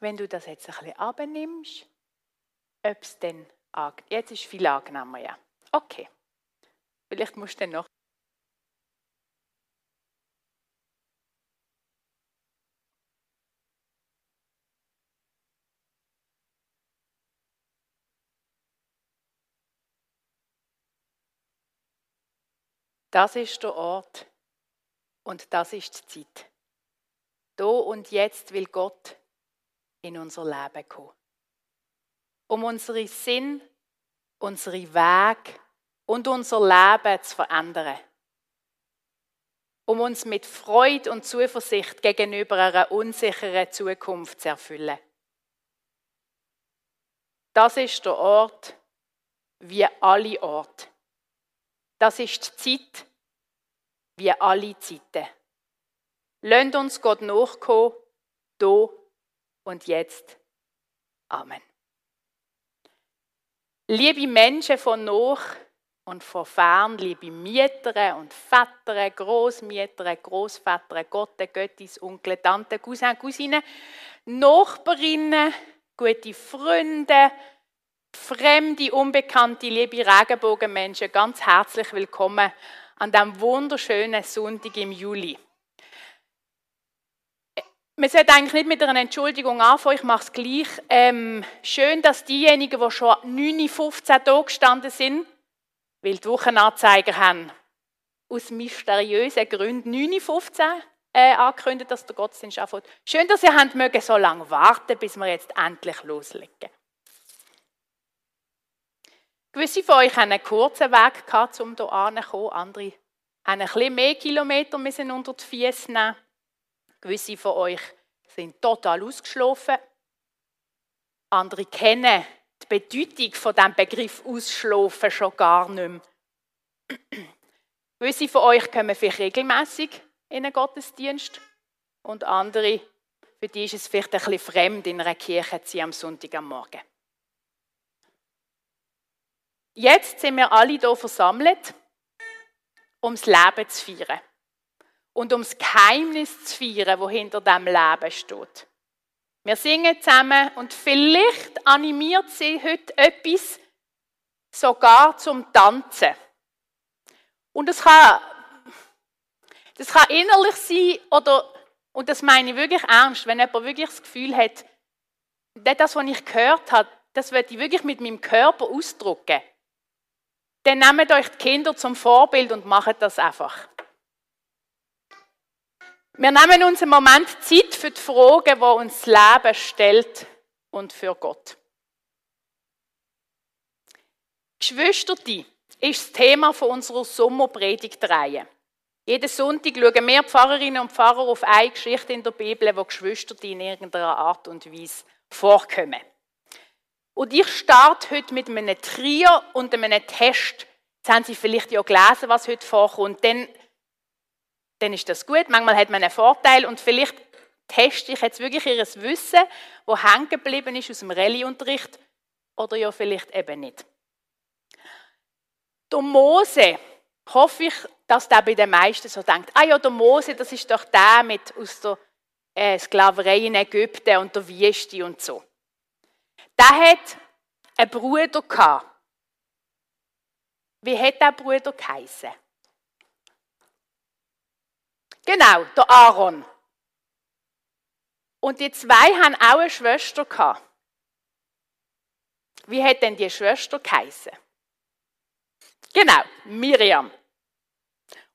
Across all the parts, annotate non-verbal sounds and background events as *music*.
wenn du das jetzt ein bisschen abnimmst, ob es dann Jetzt ist viel angenehmer, ja. Okay. Vielleicht musst du dann noch. Das ist der Ort und das ist die Zeit. Da und jetzt will Gott in unser Leben kommen. Um unsere Sinn, unsere Weg und unser Leben zu verändern. Um uns mit Freude und Zuversicht gegenüber einer unsicheren Zukunft zu erfüllen. Das ist der Ort wie alle Orte. Das ist die Zeit wie alle Zeiten. Lasst uns Gott nachkommen, da und jetzt. Amen. Liebe Menschen von nach und von fern, liebe Mieter und Väter, Großmieter, Großväter, Gotte, Göttis, Onkel, Tante, Cousin, Cousine, Nachbarinnen, gute Freunde, fremde, unbekannte, liebe Regenbogenmenschen, ganz herzlich willkommen an diesem wunderschönen Sonntag im Juli. Man sollte eigentlich nicht mit einer Entschuldigung anfangen, ich mache es gleich. Ähm, schön, dass diejenigen, die schon 9, 15 Tage gestanden sind, weil die Wochenanzeiger haben aus mysteriösen Gründen 9, 15 äh, angekündigt, dass der Gottesdienst anfängt. Schön, dass ihr habt mögen so lange warten, bis wir jetzt endlich loslegen. Gewisse von euch haben einen kurzen Weg gehabt, um hier anzukommen. Andere haben ein bisschen mehr Kilometer müssen unter die Füße nehmen. Gewisse von euch sind total ausgeschlafen. Andere kennen die Bedeutung von dem Begriff Ausschlafen schon gar nicht mehr. *clears throat* Gewisse von euch kommen vielleicht regelmäßig in einen Gottesdienst und andere, für die ist es vielleicht ein bisschen fremd, in einer Kirche zu am Sonntag am Morgen. Jetzt sind wir alle hier versammelt, um das Leben zu feiern und um das Geheimnis zu feiern, das hinter diesem Leben steht. Wir singen zusammen und vielleicht animiert sie heute etwas sogar zum Tanzen. Und das kann, das kann innerlich sein oder, und das meine ich wirklich ernst, wenn jemand wirklich das Gefühl hat, das, was ich gehört habe, das werde ich wirklich mit meinem Körper ausdrücken. Dann nehmt euch die Kinder zum Vorbild und macht das einfach. Wir nehmen uns einen Moment Zeit für die Fragen, die uns das Leben stellt und für Gott. Geschwister, ist das Thema von unserer Sommerpredigtreihe. Jeden Sonntag schauen wir Pfarrerinnen und Pfarrer auf eine Geschichte in der Bibel, wo Geschwister in irgendeiner Art und Weise vorkommen. Und ich starte heute mit einem Trier und einem Test. Jetzt haben Sie vielleicht ja gelesen, was heute vorkommt. Dann dann ist das gut. Manchmal hat man einen Vorteil und vielleicht teste ich jetzt wirklich ihr Wissen, wo hängen geblieben ist aus dem Rallye-Unterricht oder ja vielleicht eben nicht. Der Mose, hoffe ich, dass der bei den meisten so denkt, ah ja, der Mose, das ist doch der mit aus der äh, Sklaverei in Ägypten und der Wüste und so. Der hat einen Bruder gehabt. Wie hat der Bruder geheißen? Genau, der Aaron. Und die zwei haben auch eine Schwester gehabt. Wie hat denn die Schwester geheißen? Genau, Miriam.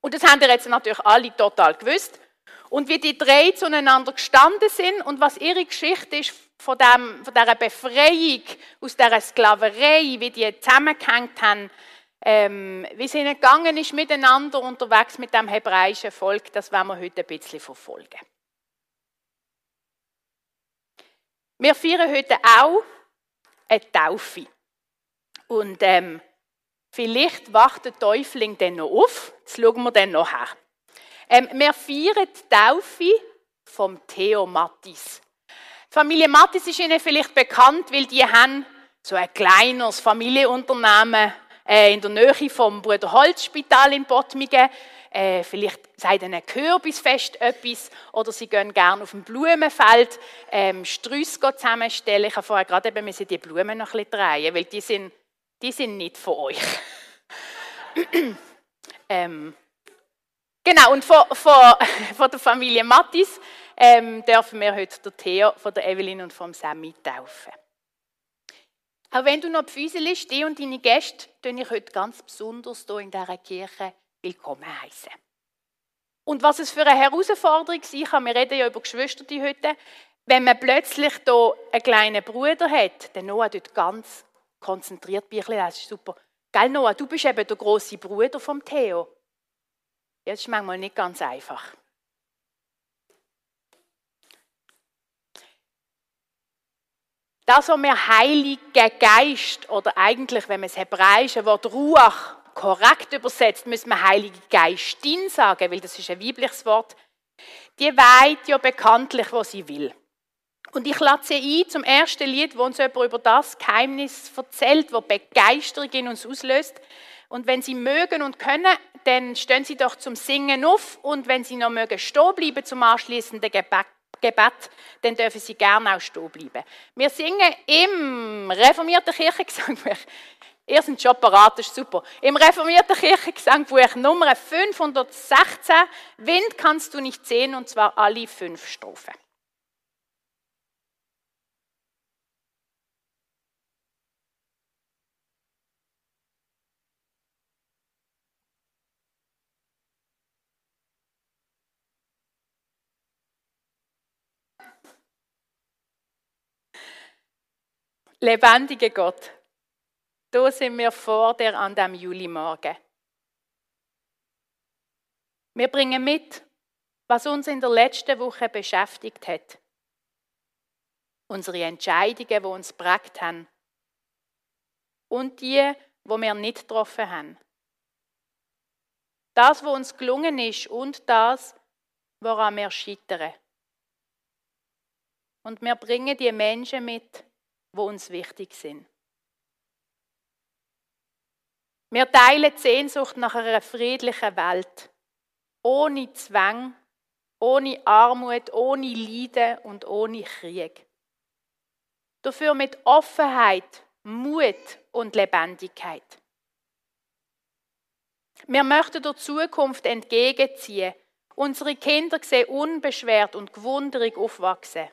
Und das haben ihr jetzt natürlich alle total gewusst. Und wie die drei zueinander gestanden sind und was ihre Geschichte ist von, dem, von dieser Befreiung aus dieser Sklaverei, wie die zusammengehängt haben, ähm, wie es ihnen gegangen ist miteinander unterwegs mit dem hebräischen Volk, das werden wir heute ein bisschen verfolgen. Wir feiern heute auch eine Taufe. Und ähm, vielleicht wacht der Täufling dann noch auf. Das schauen wir dann nachher. Ähm, wir feiern die Taufe vom Theo Mattis. Die Familie Mattis ist Ihnen vielleicht bekannt, weil die haben so ein kleines Familienunternehmen äh, in der Nähe vom Bruder Holz Spital in Bottmingen. äh, vielleicht sagt ein Kürbisfest etwas oder sie gehen gerne auf dem Blumenfeld ähm, Sträusse zusammenstellen. Ich habe vorher gerade eben die Blumen noch ein bisschen drehen, weil die sind, die sind nicht von euch. *clears throat* ähm, genau, und von, von, *laughs* von der Familie Mattis ähm, dürfen wir heute den Theo von der Evelyn und vom Sammy taufen. Auch wenn du noch liest, die und deine Gäste, tue ich heute ganz besonders hier in dieser Kirche willkommen heißen. Und was es für eine Herausforderung sein kann, wir reden ja über Geschwister die heute, wenn man plötzlich hier einen kleinen Bruder hat, der Noah dort ganz konzentriert bei das ist super. Gell, Noah, du bist eben der große Bruder vom Theo. Ja, das ist manchmal nicht ganz einfach. Das, was wir Heiliger Geist oder eigentlich, wenn man das hebräische Wort Ruach korrekt übersetzt, müssen wir Heilige Geistin sagen, weil das ist ein weibliches Wort. Die weiht ja bekanntlich, was sie will. Und ich lade sie ein zum ersten Lied, wo uns jemand über das Geheimnis erzählt, wo Begeisterung in uns auslöst. Und wenn Sie mögen und können, dann stehen Sie doch zum Singen auf. Und wenn Sie noch mögen stehen bleiben zum anschließenden Gebet, Gebet, dann dürfen Sie gerne auch stehen bleiben. Wir singen im reformierten Kirchengesangbuch. *laughs* Ihr seid schon parat, das ist super. Im reformierten Kirchengesangbuch Nummer 516, Wind kannst du nicht sehen, und zwar alle fünf Strophen. Lebendige Gott, da sind wir vor dir an dem Julimorgen. Wir bringen mit, was uns in der letzten Woche beschäftigt hat. Unsere Entscheidungen, die uns prägt haben. Und die, wo wir nicht getroffen haben. Das, was uns gelungen ist und das, woran wir scheitern. Und wir bringen die Menschen mit, wo uns wichtig sind. Wir teilen die Sehnsucht nach einer friedlichen Welt, ohne Zwang, ohne Armut, ohne Leiden und ohne Krieg. Dafür mit Offenheit, Mut und Lebendigkeit. Wir möchten der Zukunft entgegenziehen, unsere Kinder sehen unbeschwert und gewunderig aufwachsen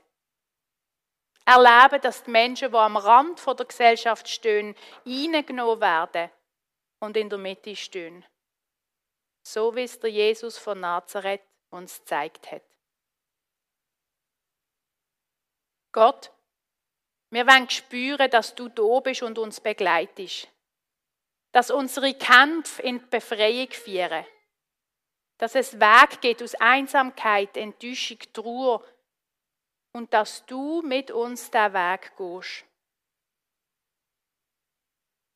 erleben, dass die Menschen, die am Rand der Gesellschaft stehen, eingenommen werden und in der Mitte stehen. So wie es der Jesus von Nazareth uns gezeigt hat. Gott, wir wollen spüren, dass du da bist und uns begleitest. Dass unsere Kämpfe in die Befreiung führen. Dass es Weg geht aus Einsamkeit, Enttäuschung, Trauer, und dass du mit uns den Weg gehst.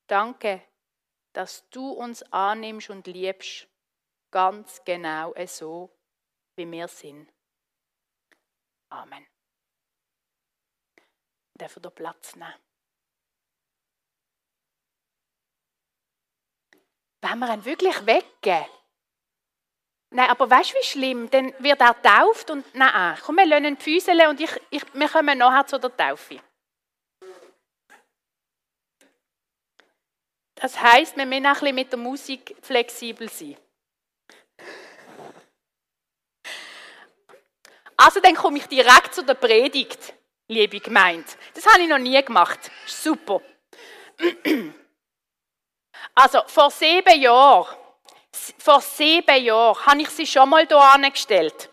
Danke, dass du uns annimmst und liebst, ganz genau so, wie wir sind. Amen. Dürfen wir Platz nehmen. Wenn wir ihn wirklich weggeben, Nein, aber weißt du, wie schlimm? Dann wird er tauft und nein, komm, wir lassen die Füße und ich, ich, wir kommen nachher zu der Taufe. Das heisst, wir müssen ein bisschen mit der Musik flexibel sein. Also dann komme ich direkt zu der Predigt, liebe Gemeinde. Das habe ich noch nie gemacht. Super. *clears throat* Also vor sieben Jahren vor sieben Jahren habe ich sie schon mal hier angestellt.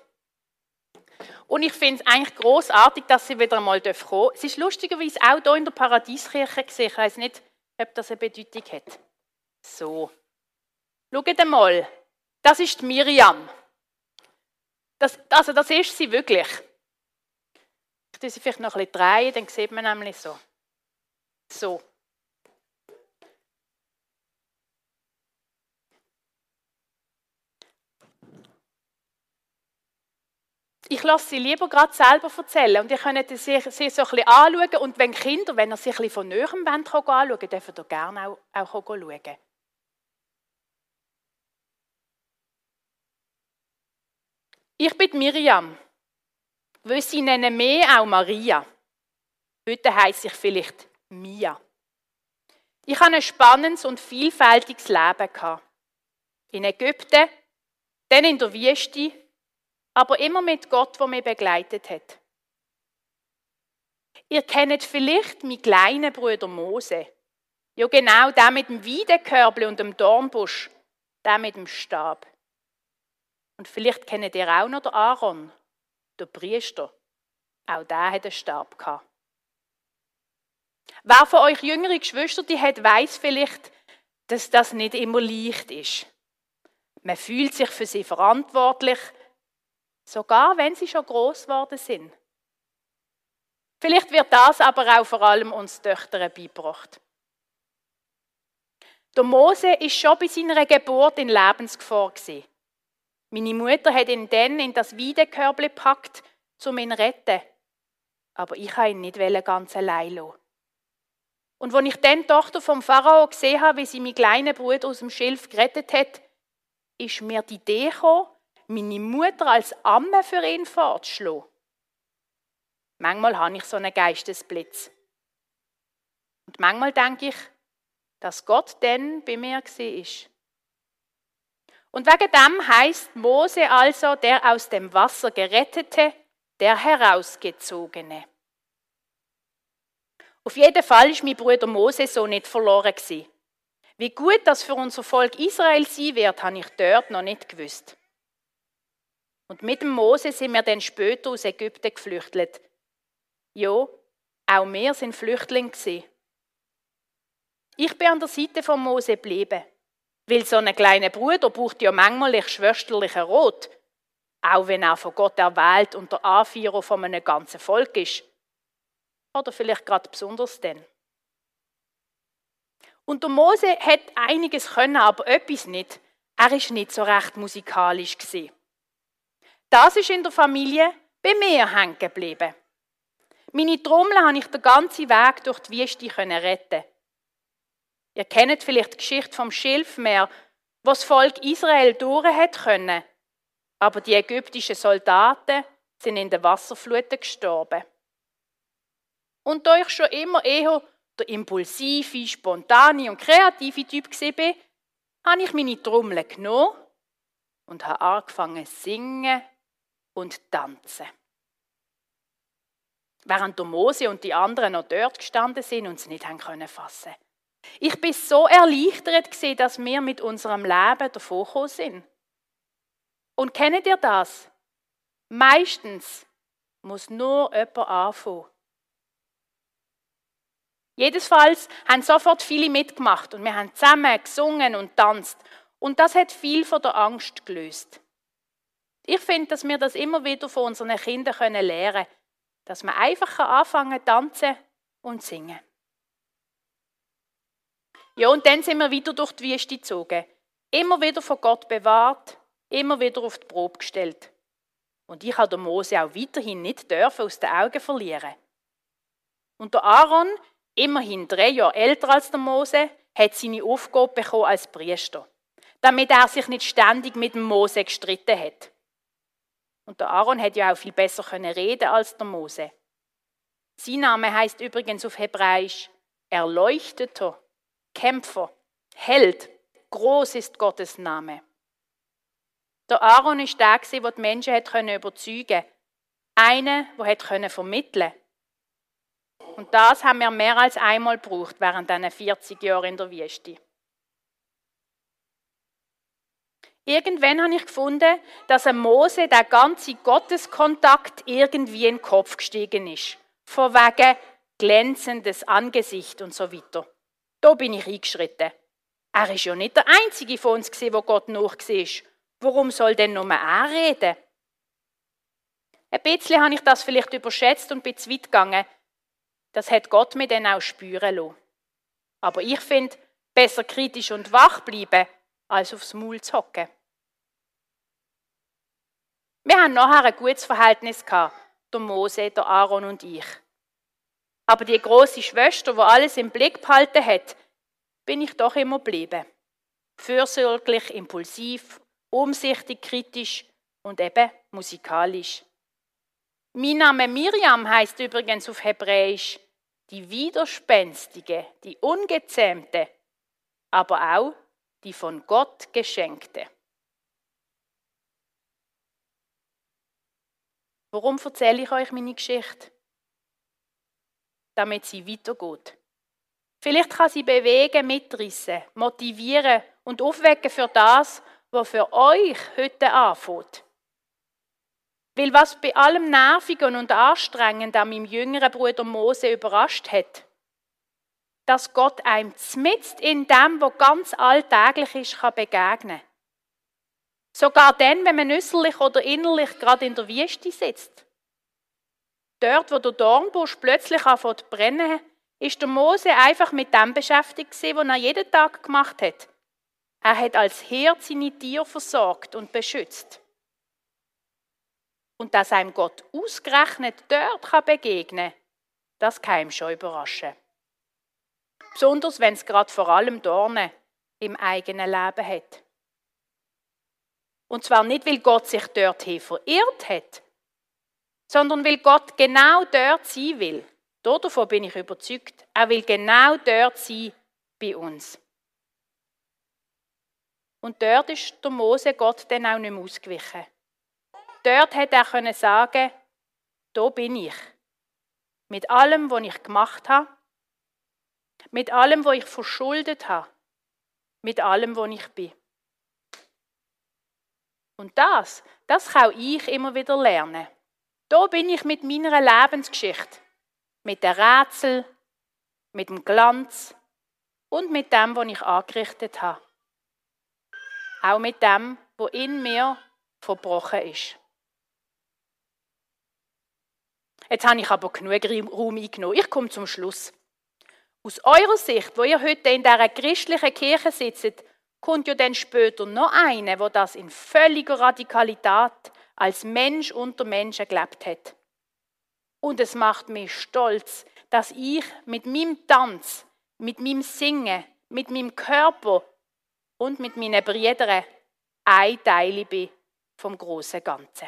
Und ich finde es eigentlich großartig, dass sie wieder einmal kommen dürfen. Es ist lustigerweise auch hier in der Paradieskirche gesehen. Ich weiß nicht, ob das eine Bedeutung hat. So. Schaut mal. Das ist Miriam. Das, also das ist sie wirklich. Ich tue sie vielleicht noch ein bisschen drehen, dann sieht man nämlich so. So. Ich lasse sie lieber gerade selber erzählen und ihr könnt sie, sie so ein bisschen anschauen und wenn Kinder, wenn ihr sie ein bisschen von näherem anschauen wollt, dürfen ihr gerne auch, auch schauen. Ich bin Miriam. Sie nennen mich auch Maria. Heute heiße ich vielleicht Mia. Ich habe ein spannendes und vielfältiges Leben. In Ägypten, dann in der Wüste, aber immer mit Gott, der mich begleitet hat. Ihr kennt vielleicht meinen kleinen Bruder Mose. Ja, genau, der mit dem Weidekörbel und dem Dornbusch, der mit dem Stab. Und vielleicht kennt ihr auch noch den Aaron, der Priester. Auch der hat einen Stab gehabt. Wer von euch jüngere Geschwister die hat, weiß vielleicht, dass das nicht immer leicht ist. Man fühlt sich für sie verantwortlich, sogar wenn sie schon groß geworden sind. Vielleicht wird das aber auch vor allem uns Töchtern beigebracht. Der Mose ist schon bei seiner Geburt in Lebensgefahr gewesen. Meine Mutter hat ihn dann in das Weidekörbli gepackt, um ihn zu retten. Aber ich habe ihn nicht ganz allein lassen. Und als ich dann die Tochter vom Pharao gesehen habe, wie sie meinen kleinen Bruder aus dem Schilf gerettet hat, ist mir die Idee gekommen, meine Mutter als Amme für ihn fortzuschlagen. Manchmal habe ich so einen Geistesblitz. Und manchmal denke ich, dass Gott dann bei mir war. Und wegen dem heißt Mose also der aus dem Wasser gerettete, der herausgezogene. Auf jeden Fall ist mein Bruder Mose so nicht verloren. Wie gut das für unser Volk Israel sein wird, habe ich dort noch nicht gewusst. Und mit dem Mose sind wir dann später aus Ägypten geflüchtet. Ja, auch wir sind Flüchtlinge. Ich bin an der Seite von Mose geblieben, weil so ein kleiner Bruder braucht ja manchmal schwesterlichen Rot, auch wenn er von Gott erwählt und der Anführer von einem ganzen Volk ist. Oder vielleicht gerade besonders denn. Und der Mose hat einiges können, aber etwas nicht. Er ist nicht so recht musikalisch gewesen. Das ist in der Familie bei mir hängen geblieben. Meine Trommel habe ich den ganzen Weg durch die Wüste retten. Ihr kennt vielleicht die Geschichte vom Schilfmeer, wo das Volk Israel durch hat können, aber die ägyptischen Soldaten sind in der Wasserfluten gestorben. Und da ich schon immer eher der impulsive, spontane und kreative Typ war, habe ich meine Trommel genommen und habe angefangen zu singen und tanzen. Während der Mose und die anderen noch dort gestanden sind und sie nicht haben können. Ich bin so erleichtert dass wir mit unserem Leben davon sind. Und kennt ihr das? Meistens muss nur jemand anfangen. Jedenfalls haben sofort viele mitgemacht und wir haben zusammen gesungen und tanzt. Und das hat viel von der Angst gelöst. Ich finde, dass wir das immer wieder von unseren Kindern lernen können, dass man einfach anfangen zu tanzen und singen. Ja, und dann sind wir wieder durch die Wüste gezogen. Immer wieder von Gott bewahrt, immer wieder auf die Probe gestellt. Und ich habe Mose auch weiterhin nicht dürfen aus den Augen verlieren. Und der Aaron, immerhin drei Jahre älter als der Mose, hat seine Aufgabe bekommen als Priester, damit er sich nicht ständig mit dem Mose gestritten hat. Und der Aaron hätte ja auch viel besser können reden als der Mose. Sein Name heißt übrigens auf Hebräisch Erleuchteter, Kämpfer, Held. Groß ist Gottes Name. Der Aaron ist der, der die Menschen überzeugen konnte. Einer, der vermitteln konnte. Und das haben wir mehr als einmal gebraucht während diesen 40 Jahren in der Wüste. Irgendwann habe ich gefunden, dass ein Mose der ganze Gotteskontakt irgendwie in den Kopf gestiegen ist. Von wegen glänzendes Angesicht und so weiter. Da bin ich eingeschritten. Er ist ja nicht der Einzige von uns, der Gott noch war. Warum soll denn nur er reden? Ein bisschen habe ich das vielleicht überschätzt und bin zu weit gegangen. Das hat Gott mir dann auch spüren lassen. Aber ich finde, besser kritisch und wach bleiben, als aufs Maul zu hocken. Wir haben nachher ein gutes Verhältnis gehabt, der Mose, der Aaron und ich. Aber die große Schwester, die alles im Blick behalten hat, bin ich doch immer geblieben. Fürsorglich, impulsiv, umsichtig, kritisch und eben musikalisch. Mein Name Miriam heißt übrigens auf Hebräisch die widerspenstige, die ungezähmte, aber auch die von Gott geschenkte. Warum erzähle ich euch meine Geschichte? Damit sie weitergeht. Vielleicht kann sie bewegen, mitreißen, motivieren und aufwecken für das, was für euch heute anfängt. Weil was bei allem Nervigen und Anstrengenden an meinem jüngeren Bruder Mose überrascht hat, dass Gott einem zmitzt in dem, was ganz alltäglich ist, kann begegnen. Sogar dann, wenn man äußerlich oder innerlich gerade in der Wüste sitzt. Dort, wo der Dornbusch plötzlich anfängt zu brennen, ist der Mose einfach mit dem beschäftigt was er jeden Tag gemacht hat. Er hat als Hirt seine Tiere versorgt und beschützt. Und dass einem Gott ausgerechnet dort kann begegnen kann, das kann ihm schon überraschen. Besonders wenn es gerade vor allem Dornen im eigenen Leben hat. Und zwar nicht, weil Gott sich dorthin verirrt hat, sondern weil Gott genau dort sein will. Davon bin ich überzeugt. Er will genau dort sein bei uns. Und dort ist der Mose Gott dann auch nicht mehr ausgewichen. Dort hätte er sagen, da bin ich. Mit allem, was ich gemacht habe, mit allem, was ich verschuldet habe, mit allem, was ich bin. Und das, das kann ich immer wieder lernen. Da bin ich mit meiner Lebensgeschichte, mit den Rätsel, mit dem Glanz und mit dem, was ich angerichtet habe. Auch mit dem, was in mir verbrochen ist. Jetzt habe ich aber genug Raum eingenommen. Ich komme zum Schluss. Aus eurer Sicht, wo ihr heute in dieser christlichen Kirche sitzt, kommt ja dann später noch eine, wo das in völliger Radikalität als Mensch unter Menschen gelebt hat. Und es macht mich stolz, dass ich mit meinem Tanz, mit meinem Singen, mit meinem Körper und mit meinen Brüdern ein Teil bin vom großen Ganzen.